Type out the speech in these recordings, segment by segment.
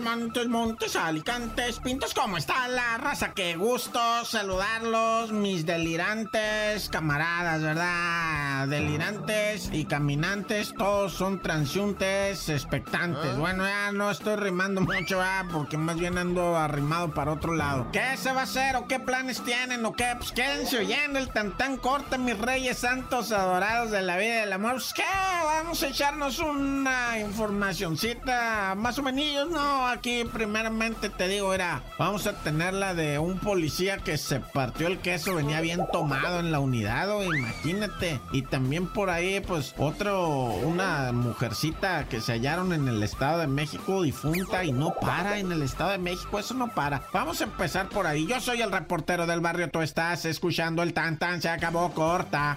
Montes, Montes, Alicantes, Pintos, ¿cómo está la raza? Qué gusto saludarlos, mis delirantes camaradas, ¿verdad? Delirantes y caminantes, todos son transiuntes, expectantes. Ah. Bueno, ya no estoy rimando mucho, ¿verdad? Porque más bien ando arrimado para otro lado. ¿Qué se va a hacer o qué planes tienen o qué? Pues quédense oyendo el tan tan corto, mis reyes santos adorados de la vida y del amor. Pues qué, vamos a echarnos una informacioncita más o menos, ¿no? Aquí primeramente te digo, era, vamos a tener la de un policía que se partió el queso, venía bien tomado en la unidad, o imagínate. Y también por ahí, pues, otro, una mujercita que se hallaron en el Estado de México difunta y no para en el Estado de México, eso no para. Vamos a empezar por ahí. Yo soy el reportero del barrio, tú estás escuchando el tan tan, se acabó corta.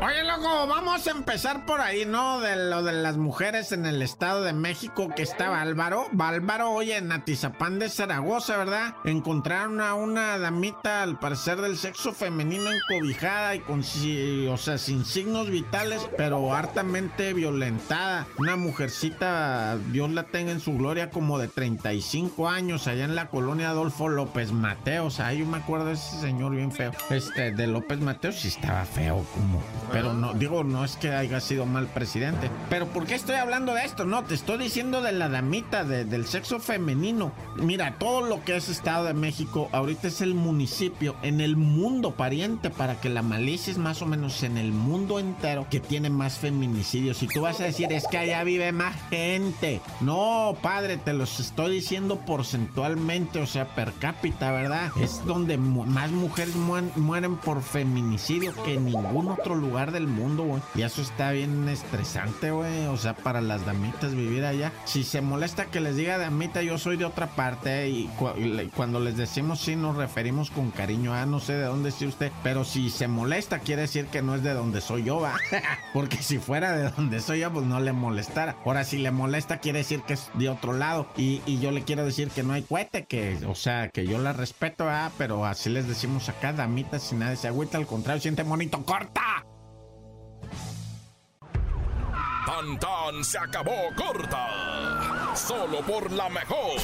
Oye, loco, vamos a empezar por ahí, ¿no? De lo de las mujeres en el Estado de México, que está Bálvaro. Bálvaro, oye, en Atizapán de Zaragoza, ¿verdad? Encontraron a una damita, al parecer del sexo femenino, encobijada y con, o sea, sin signos vitales, pero hartamente violentada. Una mujercita, Dios la tenga en su gloria, como de 35 años, allá en la colonia Adolfo López Mateo. O sea, yo me acuerdo de ese señor bien feo. Este, de López Mateo, sí estaba feo, como pero no, digo, no es que haya sido mal presidente. Pero ¿por qué estoy hablando de esto? No, te estoy diciendo de la damita, del sexo femenino. Mira, todo lo que es Estado de México, ahorita es el municipio en el mundo pariente, para que la malicia es más o menos en el mundo entero que tiene más feminicidios. Y tú vas a decir, es que allá vive más gente. No, padre, te los estoy diciendo porcentualmente, o sea, per cápita, ¿verdad? Es donde más mujeres mueren por feminicidio que en ningún otro lugar del mundo, güey. Y eso está bien estresante, güey. O sea, para las damitas vivir allá. Si se molesta que les diga damita, yo soy de otra parte. Y, cuando les decimos sí, nos referimos con cariño. Ah, no sé de dónde es usted. Pero si se molesta, quiere decir que no es de donde soy yo, va. Porque si fuera de donde soy yo, pues no le molestara. Ahora, si le molesta, quiere decir que es de otro lado. Y, yo le quiero decir que no hay cuete, que, o sea, que yo la respeto, ah, pero así les decimos acá, damitas, si nadie se agüita, al contrario, siente bonito, corta. Tan tan se acabó corta. Solo por la mejor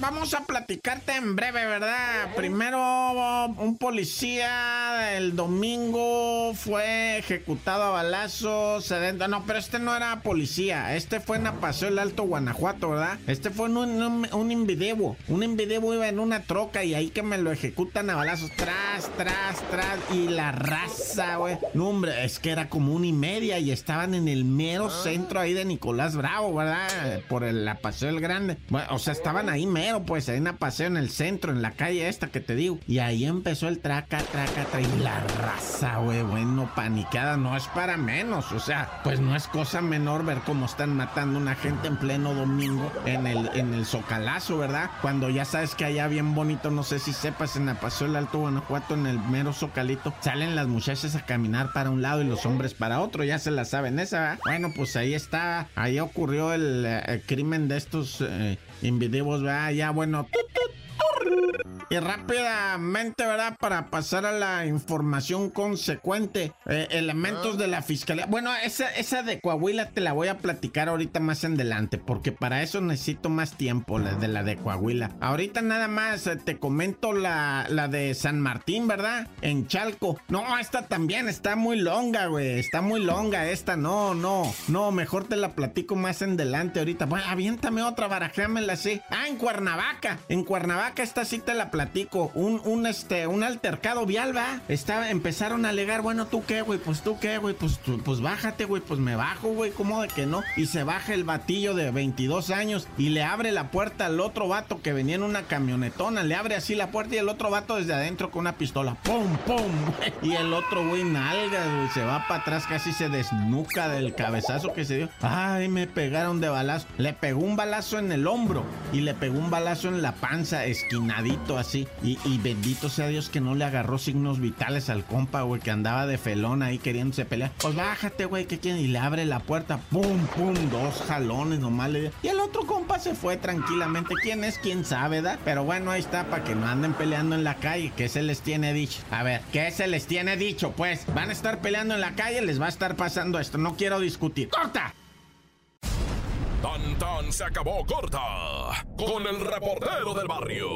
vamos a platicarte en breve, ¿verdad? Primero, un policía el domingo fue ejecutado a balazos. No, pero este no era policía. Este fue en Apaseo el Alto Guanajuato, ¿verdad? Este fue en un, un, un invidebo. Un invidebo iba en una troca y ahí que me lo ejecutan a balazos. Tras, tras, tras. Y la raza, güey. No, hombre, es que era como una y media y estaban en el mero ah. centro ahí de Nicolás Bravo, ¿verdad? Por el Apaseo el Grande. Bueno, o sea, estaban ahí mero, pues, ahí en a paseo en el centro, en la calle esta que te digo. Y ahí empezó el traca, traca, traca. La raza, güey, bueno, paniqueada, no es para menos. O sea, pues no es cosa menor ver cómo están matando a una gente en pleno domingo en el, en el Zocalazo, ¿verdad? Cuando ya sabes que allá bien bonito, no sé si sepas, en la paseo el Alto Guanajuato, en el mero Zocalito, salen las muchachas a caminar para un lado y los hombres para otro, ya se la saben esa, ¿verdad? Bueno, pues ahí está, ahí ocurrió el, eh, crimen de estos eh, invidivos, ¿verdad? Ya, bueno, y rápidamente, ¿verdad? Para pasar a la información consecuente, eh, elementos de la fiscalía. Bueno, esa, esa de Coahuila te la voy a platicar ahorita más en adelante, porque para eso necesito más tiempo, la de la de Coahuila. Ahorita nada más eh, te comento la, la de San Martín, ¿verdad? En Chalco. No, esta también está muy longa, güey. Está muy longa esta. No, no, no, mejor te la platico más en adelante ahorita. Bueno, aviéntame otra, barajéamela así. Ah, en Cuernavaca. En Cuernavaca esta sí te la platico platico. Un, un, este, un altercado vial, va. Estaba, empezaron a alegar, bueno, ¿tú qué, güey? Pues tú qué, güey. Pues, pues bájate, güey. Pues me bajo, güey. ¿Cómo de que no? Y se baja el batillo de 22 años y le abre la puerta al otro vato que venía en una camionetona. Le abre así la puerta y el otro vato desde adentro con una pistola. ¡Pum, pum! Y el otro, güey, nalga, güey. Se va para atrás, casi se desnuca del cabezazo que se dio. Ay, me pegaron de balazo. Le pegó un balazo en el hombro y le pegó un balazo en la panza, esquinadito así. Y, bendito sea Dios que no le agarró signos vitales al compa, güey, que andaba de felón ahí queriéndose pelear. Pues bájate, güey, ¿qué quieren? Y le abre la puerta, pum, pum, dos jalones nomás le Y el otro compa se fue tranquilamente. ¿Quién es? ¿Quién sabe, da? Pero bueno, ahí está, para que no anden peleando en la calle. ¿Qué se les tiene dicho? A ver, ¿qué se les tiene dicho? Pues, van a estar peleando en la calle, les va a estar pasando esto. No quiero discutir. ¡Corta! Tan tan se acabó corta con el reportero del barrio.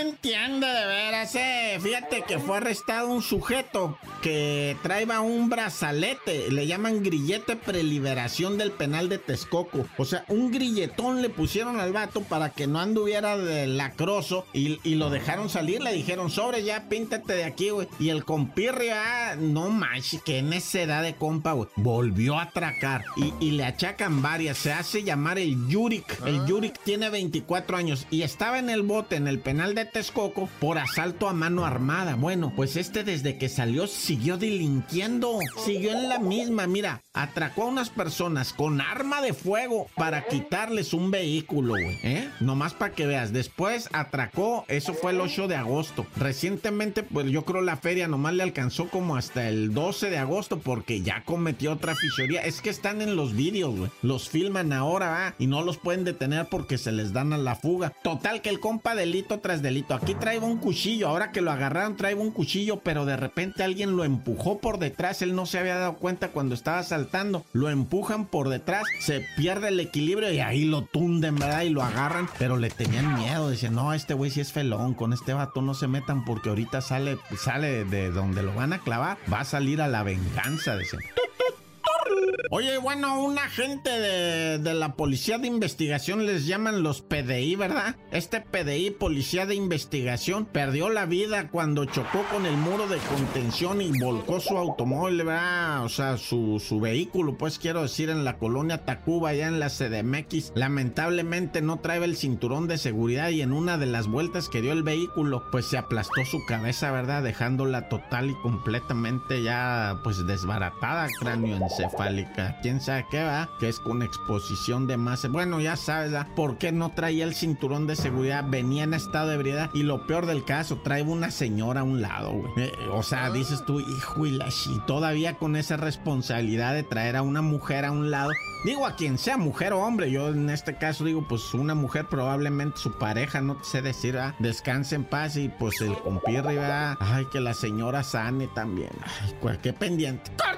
Entiende de veras, eh. Fíjate que fue arrestado un sujeto que traía un brazalete, le llaman grillete preliberación del penal de Texcoco. O sea, un grilletón le pusieron al vato para que no anduviera de lacroso y, y lo dejaron salir, le dijeron, sobre ya, píntate de aquí, güey. Y el compirri, ah, no manches, que en esa edad de compa, güey, volvió a atracar y, y, le achacan varias. Se hace llamar el Yurik. El Yurik tiene 24 años y estaba en el bote en el penal de Texcoco por asalto a mano armada. Bueno, pues este desde que salió siguió delinquiendo, siguió en la misma, mira, atracó a unas personas con arma de fuego para quitarles un vehículo, güey, ¿eh? Nomás para que veas, después atracó, eso fue el 8 de agosto. Recientemente, pues yo creo la feria nomás le alcanzó como hasta el 12 de agosto porque ya cometió otra fichería. Es que están en los vídeos, güey. Los filman ahora, ¿ah? Y no los pueden detener porque se les dan a la fuga. Total que el compa delito tras delito. Aquí trae un cuchillo, ahora que lo agarraron trae un cuchillo, pero de repente alguien lo empujó por detrás, él no se había dado cuenta cuando estaba saltando, lo empujan por detrás, se pierde el equilibrio y ahí lo tunden, ¿verdad? Y lo agarran, pero le tenían miedo, dicen, no, este güey sí es felón, con este vato no se metan porque ahorita sale, sale de donde lo van a clavar, va a salir a la venganza, dicen. Oye, bueno, un agente de, la policía de investigación les llaman los PDI, ¿verdad? Este PDI, policía de investigación, perdió la vida cuando chocó con el muro de contención y volcó su automóvil, ¿verdad? O sea, su, su vehículo, pues quiero decir, en la colonia Tacuba, allá en la CDMX. Lamentablemente no trae el cinturón de seguridad y en una de las vueltas que dio el vehículo, pues se aplastó su cabeza, ¿verdad? Dejándola total y completamente ya, pues desbaratada, cráneo encefálico quién sabe qué va, que es con exposición de masa. Bueno, ya sabes, ¿verdad? ¿por qué no traía el cinturón de seguridad? Venía en estado de ebriedad y lo peor del caso, trae una señora a un lado, güey. Eh, o sea, dices tú, hijo y la chi, todavía con esa responsabilidad de traer a una mujer a un lado. Digo a quien sea, mujer o hombre. Yo en este caso digo, pues una mujer, probablemente su pareja, no sé decir, ¿verdad? descanse en paz y pues el compirri, ¿verdad? Ay, que la señora sane también. Ay, qué pendiente. ¡Corta!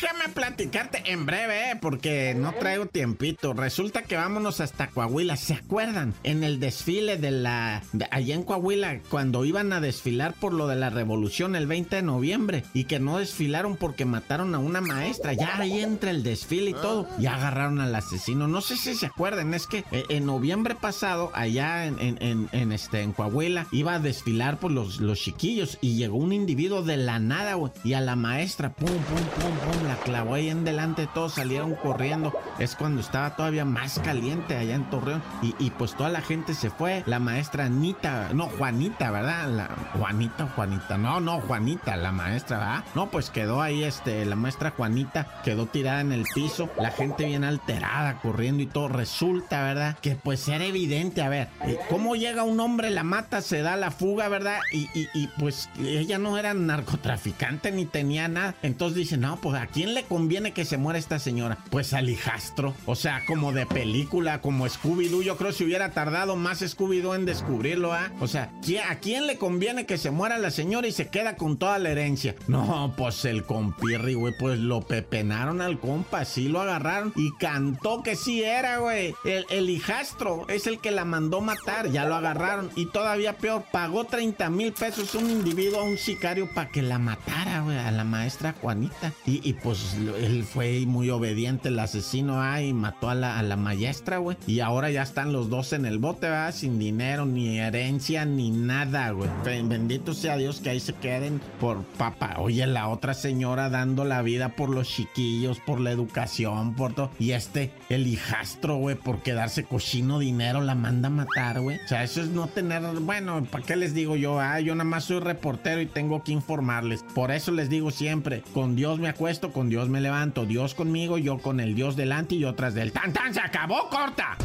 déjame platicarte en breve, ¿eh? porque no traigo tiempito. Resulta que vámonos hasta Coahuila. ¿Se acuerdan? En el desfile de la... allá en Coahuila, cuando iban a desfilar por lo de la revolución el 20 de noviembre y que no desfilaron porque mataron a una maestra. Ya ahí entra el desfile y todo. Ya agarraron al asesino. No sé si se acuerdan, es que eh, en noviembre pasado, allá en, este, en Coahuila, iba a desfilar por los, los chiquillos y llegó un individuo de la nada, güey. Y a la maestra, pum, pum, la clavó ahí en delante, todos salieron corriendo. Es cuando estaba todavía más caliente allá en Torreón. Y, pues toda la gente se fue. La maestra Anita, no, Juanita, ¿verdad? La, Juanita Juanita, no, no, Juanita, la maestra, ¿verdad? No, pues quedó ahí, este, la maestra Juanita quedó tirada en el piso. La gente bien alterada, corriendo y todo. Resulta, ¿verdad? Que pues era evidente, a ver, eh, ¿cómo llega un hombre, la mata, se da la fuga, ¿verdad? Y, y pues ella no era narcotraficante ni tenía nada. Entonces dice, no, pues aquí quién le conviene que se muera esta señora? Pues al hijastro. O sea, como de película, como Scooby-Doo. Yo creo que si hubiera tardado más Scooby-Doo en descubrirlo, ¿ah? O sea, ¿a quién le conviene que se muera la señora y se queda con toda la herencia? No, pues el compirri, güey, pues lo pepenaron al compa, sí lo agarraron y cantó que sí era, güey. El, hijastro es el que la mandó matar, ya lo agarraron. Y todavía peor, pagó 30 mil pesos un individuo, a un sicario, para que la matara, güey, a la maestra Juanita. Y, pues él fue muy obediente, el asesino, ah, y mató a la, a la maestra, güey. Y ahora ya están los dos en el bote, ¿verdad? Sin dinero, ni herencia, ni nada, güey. Bendito sea Dios que ahí se queden por papá. Oye, la otra señora dando la vida por los chiquillos, por la educación, por todo. Y este, el hijastro, güey, por quedarse cochino dinero, la manda a matar, güey. O sea, eso es no tener, bueno, ¿para qué les digo yo? Ah, yo nada más soy reportero y tengo que informarles. Por eso les digo siempre, con Dios me acuesto, con Dios me levanto. Dios conmigo, yo con el Dios delante y otras del tan tan. Se acabó, corta.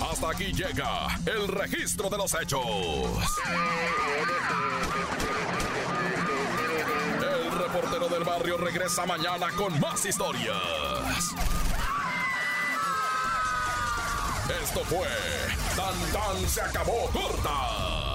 Hasta aquí llega el registro de los hechos. El reportero del barrio regresa mañana con más historias. Esto fue Tan Tan se acabó corta